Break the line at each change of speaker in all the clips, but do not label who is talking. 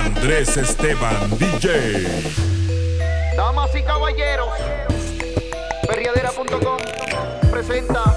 Andrés Esteban DJ.
Damas y caballeros, perriadera.com presenta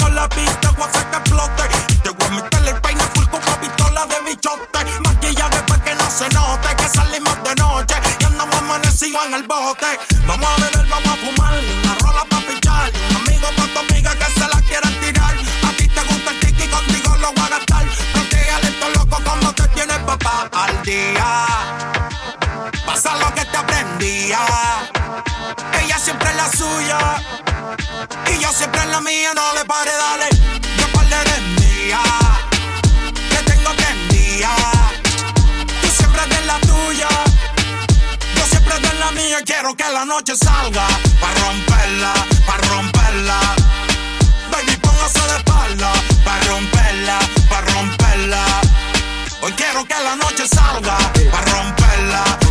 Tocamos la pista, voy a hacer que explote. Te voy a meter el peine full con una pistola de bichote. Maquilla después que no se note que salimos de noche. Y andamos amanecidos en el bote. Vamos a beber, vamos a fumar. Una rola pa' pichar. Amigo pa' tu amiga que se la quieran tirar. A ti te gusta el tiki, contigo lo voy a gastar. Te esto loco como te tienes papá al día. Pasa lo que te aprendía. Ella siempre es la suya. Y yo siempre en la mía. No le pare, dale. Yo par de mía. Que tengo prendida. Tú siempre eres la tuya. Yo siempre eres la mía. Quiero que la noche salga. Pa' romperla, pa' romperla. Baby, póngase de espalda. Pa' romperla, pa' romperla. Hoy quiero que la noche salga. Pa' romperla,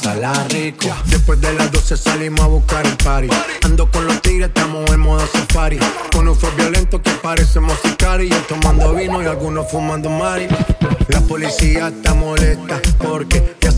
pasarla rico. Después de las 12 salimos a buscar el party. Ando con los tigres, estamos en modo safari. Con un violento que parecemos sicarios. Yo tomando vino y algunos fumando mari. La policía está molesta porque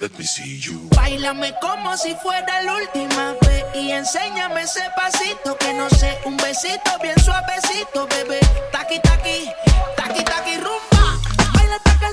Let me see you.
Bailame como si fuera la última vez y enséñame ese pasito que no sé, un besito bien suavecito, bebé. Taqui taqui, taqui taqui rumba. Baila hasta que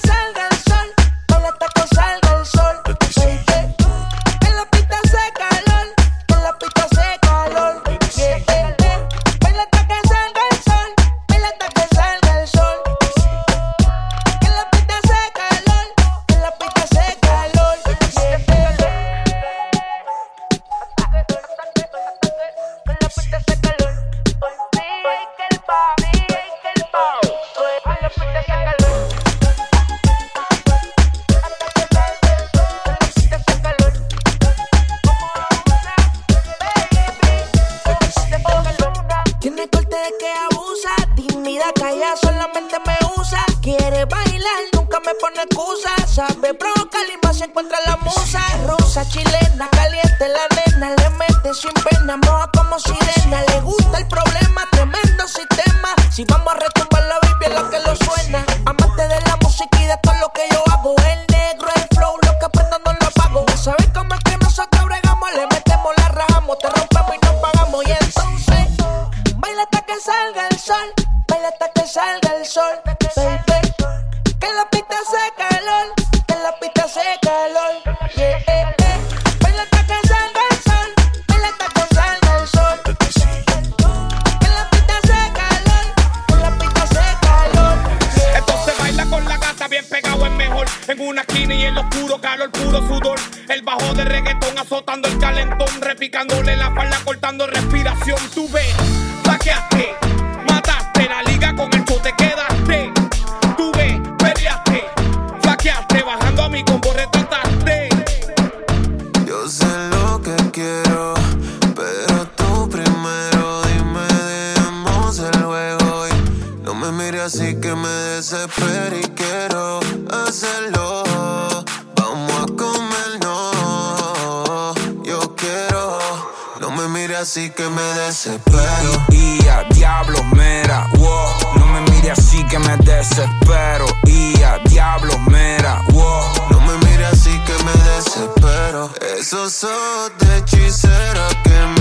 así que me desespero. Y a
diablo, mera, wow. No me mire así que me desespero. Y a diablo, mera, wow.
No me mires así que me desespero. Esos ojos de hechicera que me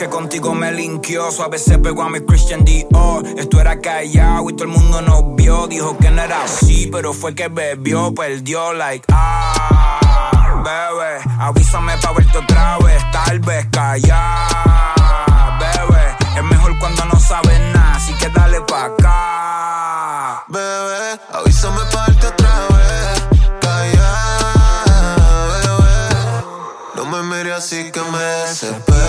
que contigo me linkió. Suave se pegó a mi Christian Dior. Esto era callado y todo el mundo nos vio. Dijo que no era así, pero fue que bebió, perdió, like, ah, bebé. Avísame pa' verte otra vez, tal vez callar, bebé. Es mejor cuando no sabes nada, así que dale pa' acá.
Bebé, avísame pa' darte otra vez. Calla, bebé. No me mires así que me desespero.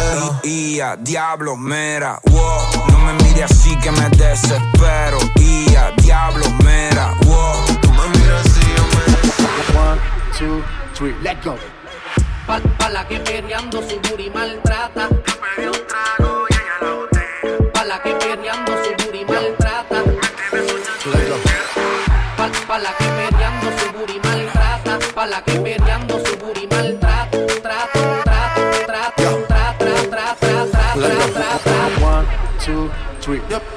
Y a diablo, mera, wow. No me mire así que me desespero. Y a diablo, mera, wow.
No me mires así, yo me
One, two, three, let go.
Pa, pa' la que perreando su booty maltrata. Pa' la que perreando su booty maltrata.
Let go.
Pa, pa' la que perreando su booty maltrata. Pa' la que perreando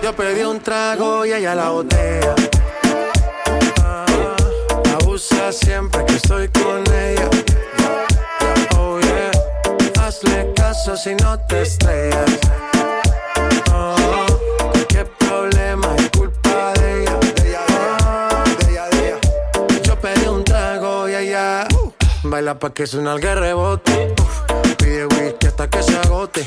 Yo, pedí un trago y ella la botea. Ah, abusa siempre que estoy con ella. Oh yeah. Hazle caso si no te estrellas. Oh, cualquier problema es culpa de ella. De ella, de ella. Yo pedí un trago y ella baila pa' que suena el rebote. Pide whisky hasta que se agote.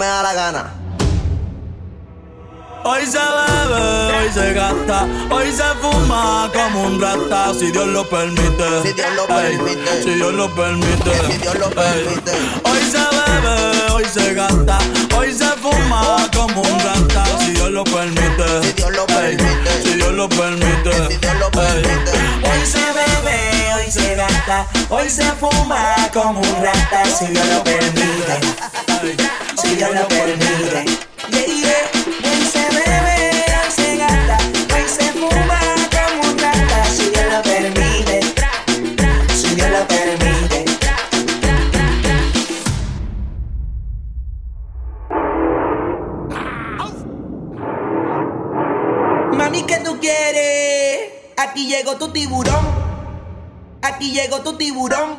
me da la gana.
Hoy se bebe, hoy se gasta, hoy se fuma como un rata, si Dios lo permite.
Si Dios lo
Ey,
permite.
si Dios lo permite.
Si Dios lo
Ey.
permite.
Hoy se bebe, hoy se gasta, hoy se fuma como un rata, si Dios lo permite.
Si Dios lo
Ey,
permite.
Si Dios lo permite.
Si Dios lo
Ey.
permite.
Hoy se bebe, hoy se gasta, hoy se fuma como un rata, si Dios lo permite, si Dios lo permite. Yeah, yeah. Hoy se bebe, hoy se gasta, hoy se fuma como un rata, si Dios lo permite, si Dios lo permite. Mami, ¿qué tú quieres? Aquí llegó tu tiburón. Aquí llegó tu tiburón,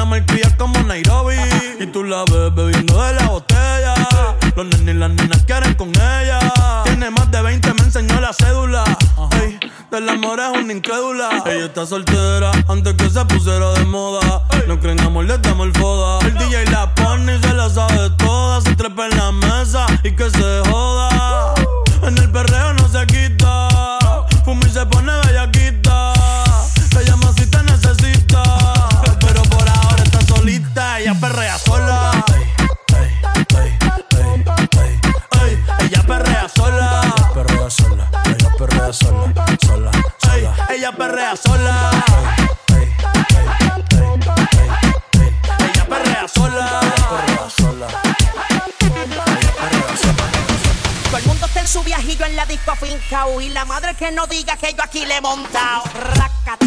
Una malcria como Nairobi. Y tú la ves bebiendo de la botella. Los nenes y las niñas quieren con ella. Tiene más de 20, me enseñó la cédula. Ey, del amor es una incrédula. Ella está soltera antes que se pusiera de moda. No creen amor, le damos el foda. El DJ la pone y se la sabe toda. Se trepa en la mesa y que se joda. En el perreo perrea sola. Sola. Ey, ella perrea sola. Ella perrea sola. Perrea sola.
Todo el mundo está en su viajillo en la disco fincao y la madre que no diga que yo aquí le he montado. Raca,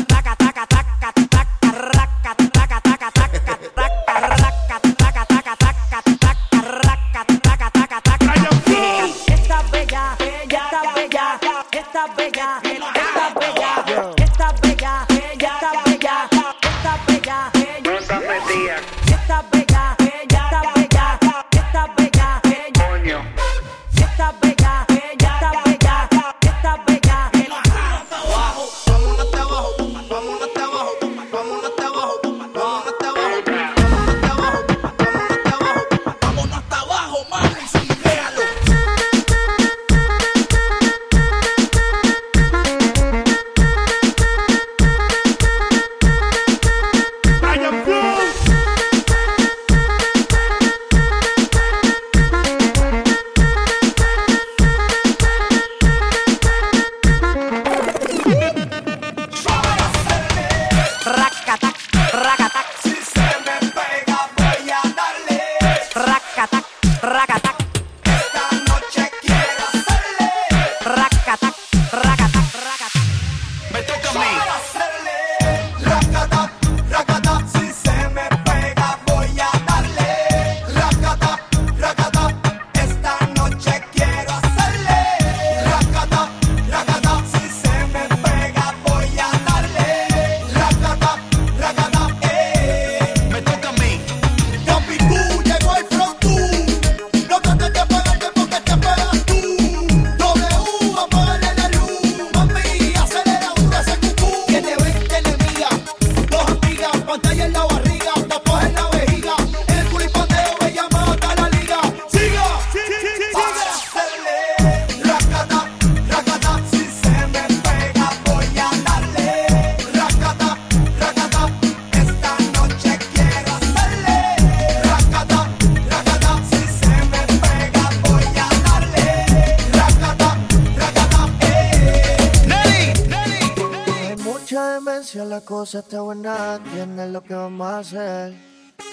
la
cosa está buena, tienes lo que vamos a hacer.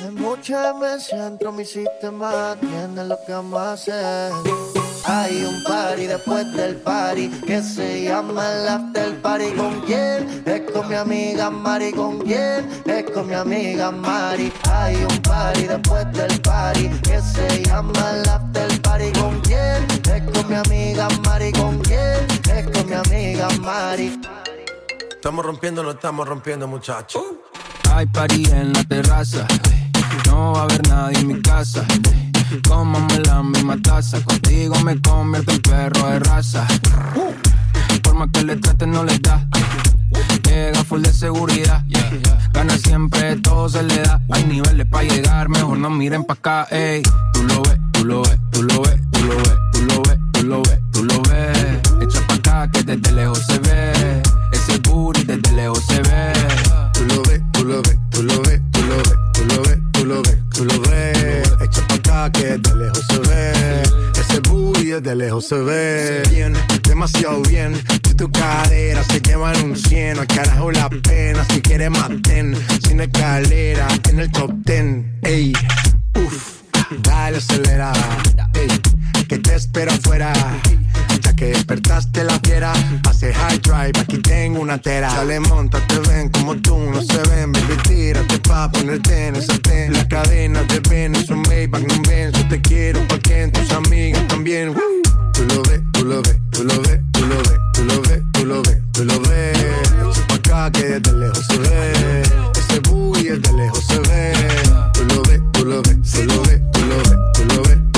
Hay mucha demencia dentro de mi sistema, tienes lo que vamos a hacer. Hay un party después del party que se llama el after party. ¿Con quién? Es con mi amiga Mari. ¿Con quién? Es con mi amiga Mari. Hay un party después del party que se llama el after party. ¿Con quién? Es con mi amiga Mari. ¿Con quién? Es con mi amiga Mari.
Estamos rompiendo, no estamos rompiendo, muchachos.
Hay party en la terraza. No va a haber nadie en mi casa. Cómame la misma taza. Contigo me convierto en perro de raza. Por más que le trate, no le da. Llega full de seguridad. Gana siempre, todo se le da. Hay niveles para llegar, mejor no miren pa' acá. Ey. Tú lo ves, tú lo ves, tú lo ves, tú lo ves, tú lo ves, tú lo ves, tú lo ves. Echa pa' acá que desde lejos se ve. Ese booty desde lejos se ve.
Tú lo ves, tú lo ves, tú lo ves, tú lo ves, tú lo ves, tú lo ves, tú lo ves. Echa pa' acá que de lejos se ve. Ese booty de lejos se ve. Bien, demasiado bien. Si tu cadera se llevan un cien, al carajo la pena. Si quieres maten, sin escalera, en el top ten. Ey, uff, dale acelera. Ey, que te espero afuera. Ya que despertaste la fiera, hace high drive, aquí tengo una tera. Sale, monta, te ven como tú, no se ven, baby, tírate pa' ponerte en el ten. Las cadenas de Venus son Maybach, no ven, yo te quiero porque en tus amigas también. Tú lo ves, tú lo ves, tú lo ves, tú lo ves, tú lo ves, tú lo ves, tú lo ves. Echa pa' acá que desde lejos se ve,
ese booty desde lejos se ve. Tú lo ves, tú lo ves, tú lo
ves, tú lo ves, tú lo
ves.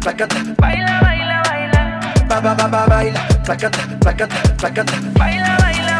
placata. Baila, baila, baila. Ba, ba, ba, ba, baila, placata, placata, placata. Baila, baila.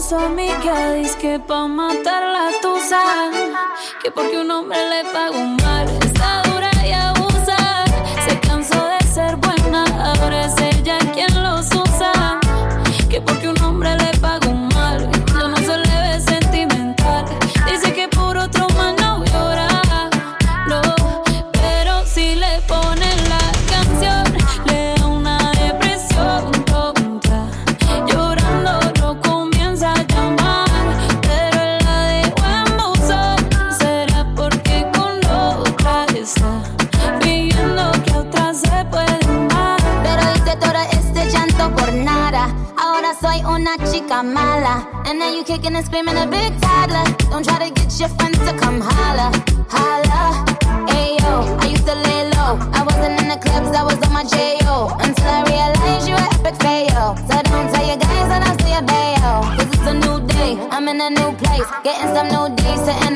Su amiga, dice que pa' matar la tusa. Que porque un hombre le pagó mal, está dura y abusa. Se cansó de ser buena, ahora es ella quien
And now you kicking and screaming a big toddler. Don't try to get your friends to come holla, holla. Ayo, I used to lay low. I wasn't in the clubs, I was on my J.O. Until I realized you were epic fail. So don't tell your guys that I'll see a. Cause it's a new day, I'm in a new place. Getting some new days, sitting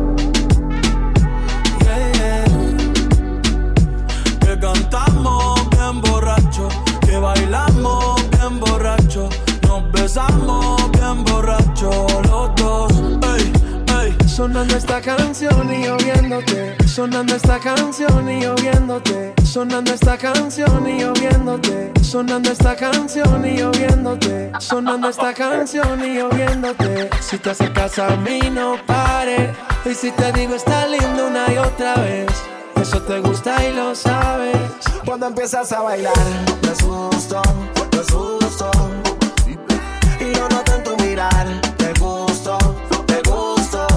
Nos besamos bien borracho los dos. Ey, ey.
Sonando esta canción y yo viéndote. Sonando esta canción y yo viéndote. Sonando esta canción y yo viéndote. Sonando esta canción y yo viéndote. Sonando esta canción y yo viéndote. Si te acercas a mí, no pare. Y si te digo está lindo una y otra vez. Eso te gusta y lo sabes.
Cuando empiezas a bailar, me asusto, me asusto. Te gusto, te gusto.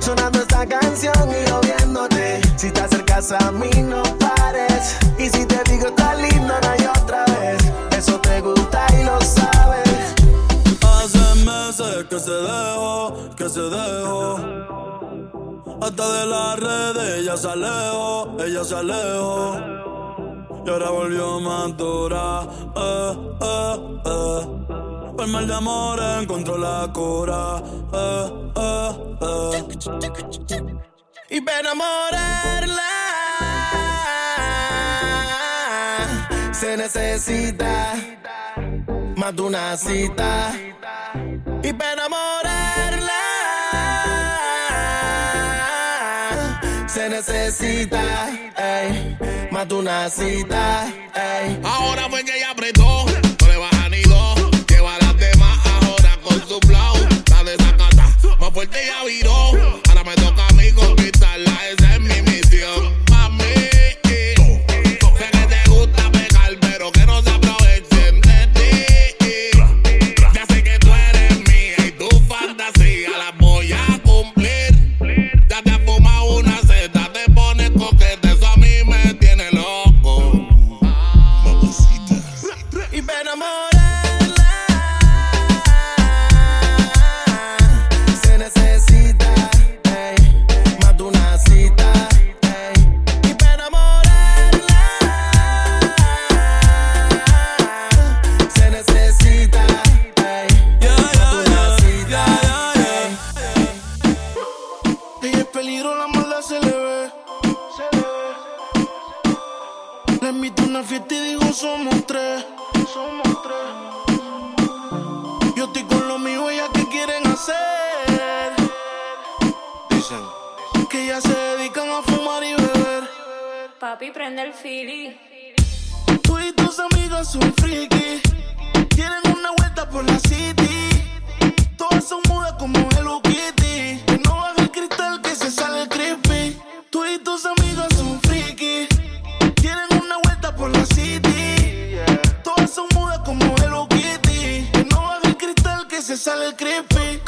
Sonando esta canción y yo viéndote. Si te acercas a mí, no pares. Y si te digo está lindo, no hay otra vez. Eso te gusta y lo sabes.
Hace meses que se dejó, que se dejó. Hasta de las redes ella se alejó, ella se alejó. Y ahora volvió más dura, eh, eh, eh. Pa'l mal de amor encontró la cura. Eh, eh, eh.
Y para enamorarla se necesita más de una cita. Y para enamorarla se necesita ey, más de una cita. Ey.
Ahora fue que ella apretó puerta ya viró. se
sale el creepy.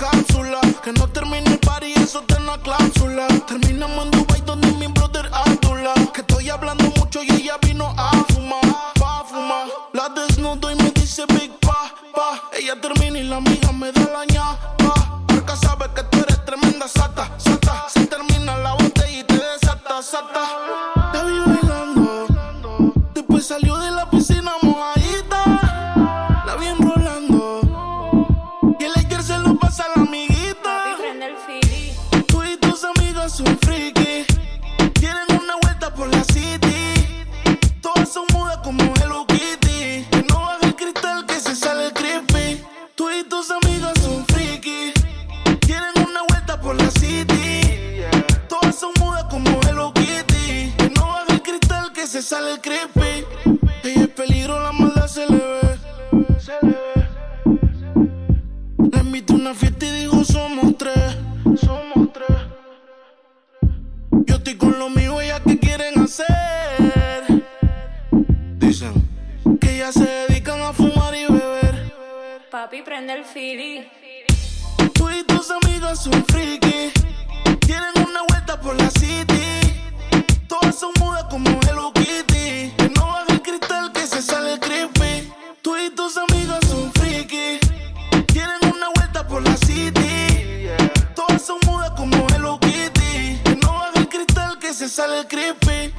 invitó a una fiesta y dijo somos tres, somos tres. Yo estoy con lo mío, ellas que quieren hacer. Dicen que ellas se dedican a fumar y beber.
Papi, prende el fili.
Tú y tus amigas son friki. Tienen una vuelta por la city. Todas son mudas como Hello Kitty. No baja el cristal que se sale creepy. Tú y tus amigas se sale el creepy.